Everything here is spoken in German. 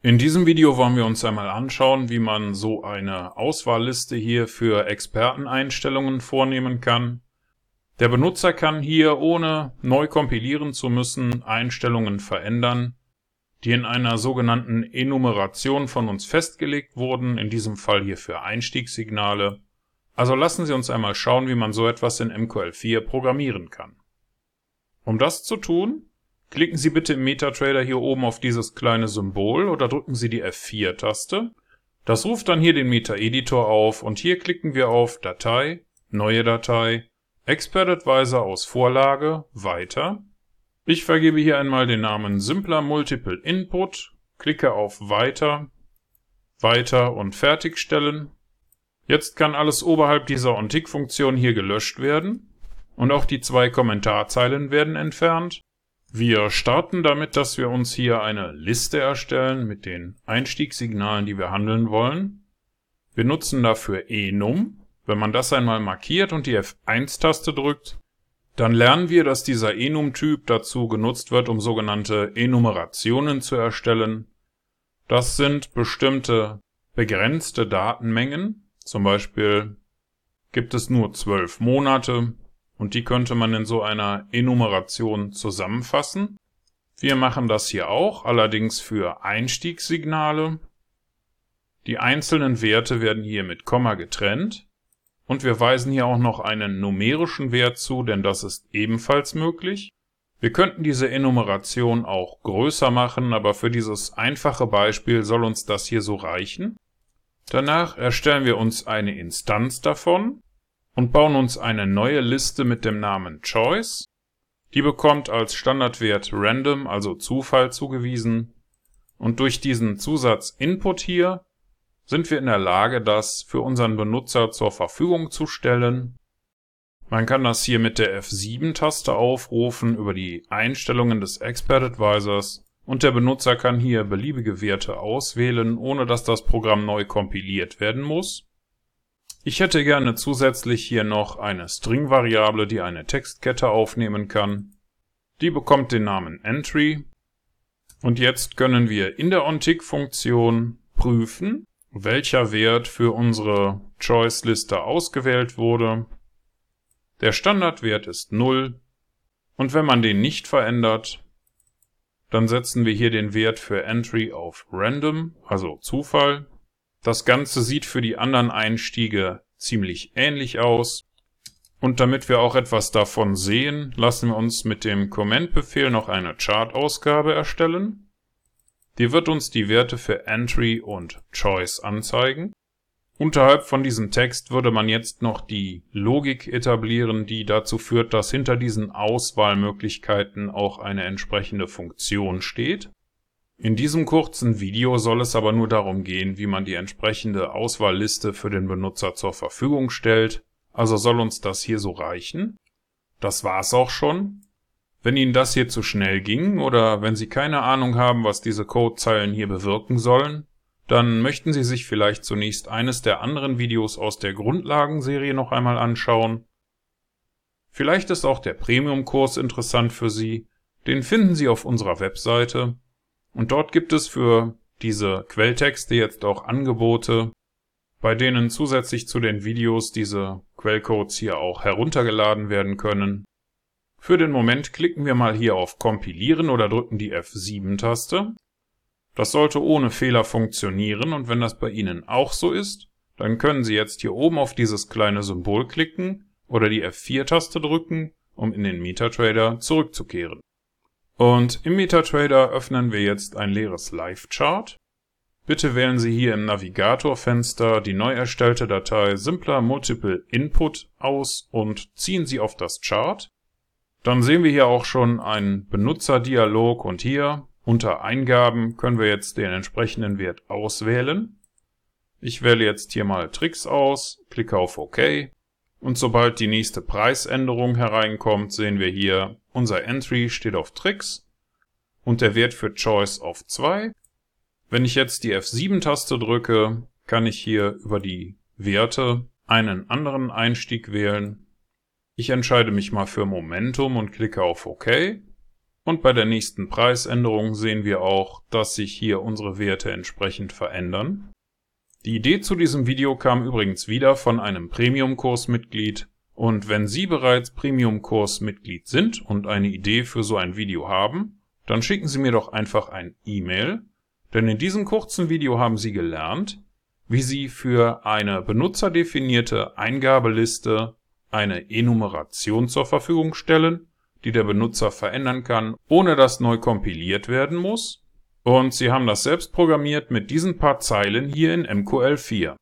In diesem Video wollen wir uns einmal anschauen, wie man so eine Auswahlliste hier für Experteneinstellungen vornehmen kann. Der Benutzer kann hier, ohne neu kompilieren zu müssen, Einstellungen verändern, die in einer sogenannten Enumeration von uns festgelegt wurden, in diesem Fall hier für Einstiegssignale. Also lassen Sie uns einmal schauen, wie man so etwas in MQL4 programmieren kann. Um das zu tun, Klicken Sie bitte im MetaTrader hier oben auf dieses kleine Symbol oder drücken Sie die F4-Taste. Das ruft dann hier den Meta-Editor auf und hier klicken wir auf Datei, Neue Datei, Expert Advisor aus Vorlage, Weiter. Ich vergebe hier einmal den Namen Simpler Multiple Input, klicke auf Weiter, Weiter und Fertigstellen. Jetzt kann alles oberhalb dieser OnTick-Funktion hier gelöscht werden und auch die zwei Kommentarzeilen werden entfernt. Wir starten damit, dass wir uns hier eine Liste erstellen mit den Einstiegssignalen, die wir handeln wollen. Wir nutzen dafür enum. Wenn man das einmal markiert und die F1-Taste drückt, dann lernen wir, dass dieser enum-Typ dazu genutzt wird, um sogenannte Enumerationen zu erstellen. Das sind bestimmte begrenzte Datenmengen. Zum Beispiel gibt es nur zwölf Monate, und die könnte man in so einer Enumeration zusammenfassen. Wir machen das hier auch, allerdings für Einstiegssignale. Die einzelnen Werte werden hier mit Komma getrennt. Und wir weisen hier auch noch einen numerischen Wert zu, denn das ist ebenfalls möglich. Wir könnten diese Enumeration auch größer machen, aber für dieses einfache Beispiel soll uns das hier so reichen. Danach erstellen wir uns eine Instanz davon und bauen uns eine neue Liste mit dem Namen Choice. Die bekommt als Standardwert Random, also Zufall, zugewiesen. Und durch diesen Zusatz Input hier sind wir in der Lage, das für unseren Benutzer zur Verfügung zu stellen. Man kann das hier mit der F7-Taste aufrufen über die Einstellungen des Expert Advisors und der Benutzer kann hier beliebige Werte auswählen, ohne dass das Programm neu kompiliert werden muss. Ich hätte gerne zusätzlich hier noch eine String-Variable, die eine Textkette aufnehmen kann. Die bekommt den Namen Entry. Und jetzt können wir in der OnTick-Funktion prüfen, welcher Wert für unsere Choice-Liste ausgewählt wurde. Der Standardwert ist 0. Und wenn man den nicht verändert, dann setzen wir hier den Wert für Entry auf Random, also Zufall. Das Ganze sieht für die anderen Einstiege ziemlich ähnlich aus. Und damit wir auch etwas davon sehen, lassen wir uns mit dem Comment-Befehl noch eine Chart-Ausgabe erstellen. Die wird uns die Werte für Entry und Choice anzeigen. Unterhalb von diesem Text würde man jetzt noch die Logik etablieren, die dazu führt, dass hinter diesen Auswahlmöglichkeiten auch eine entsprechende Funktion steht. In diesem kurzen Video soll es aber nur darum gehen, wie man die entsprechende Auswahlliste für den Benutzer zur Verfügung stellt, also soll uns das hier so reichen. Das war's auch schon. Wenn Ihnen das hier zu schnell ging oder wenn Sie keine Ahnung haben, was diese Codezeilen hier bewirken sollen, dann möchten Sie sich vielleicht zunächst eines der anderen Videos aus der Grundlagenserie noch einmal anschauen. Vielleicht ist auch der Premium-Kurs interessant für Sie, den finden Sie auf unserer Webseite und dort gibt es für diese Quelltexte jetzt auch Angebote, bei denen zusätzlich zu den Videos diese Quellcodes hier auch heruntergeladen werden können. Für den Moment klicken wir mal hier auf Kompilieren oder drücken die F7-Taste. Das sollte ohne Fehler funktionieren und wenn das bei Ihnen auch so ist, dann können Sie jetzt hier oben auf dieses kleine Symbol klicken oder die F4-Taste drücken, um in den MetaTrader zurückzukehren. Und im MetaTrader öffnen wir jetzt ein leeres Live-Chart. Bitte wählen Sie hier im Navigator-Fenster die neu erstellte Datei Simpler Multiple Input aus und ziehen Sie auf das Chart. Dann sehen wir hier auch schon einen Benutzerdialog und hier unter Eingaben können wir jetzt den entsprechenden Wert auswählen. Ich wähle jetzt hier mal Tricks aus, klicke auf OK und sobald die nächste Preisänderung hereinkommt, sehen wir hier, unser Entry steht auf Tricks und der Wert für Choice auf 2. Wenn ich jetzt die F7-Taste drücke, kann ich hier über die Werte einen anderen Einstieg wählen. Ich entscheide mich mal für Momentum und klicke auf OK. Und bei der nächsten Preisänderung sehen wir auch, dass sich hier unsere Werte entsprechend verändern. Die Idee zu diesem Video kam übrigens wieder von einem Premium-Kursmitglied. Und wenn Sie bereits Premium-Kursmitglied sind und eine Idee für so ein Video haben, dann schicken Sie mir doch einfach ein E-Mail, denn in diesem kurzen Video haben Sie gelernt, wie Sie für eine benutzerdefinierte Eingabeliste eine Enumeration zur Verfügung stellen, die der Benutzer verändern kann, ohne dass neu kompiliert werden muss. Und Sie haben das selbst programmiert mit diesen paar Zeilen hier in MQL4.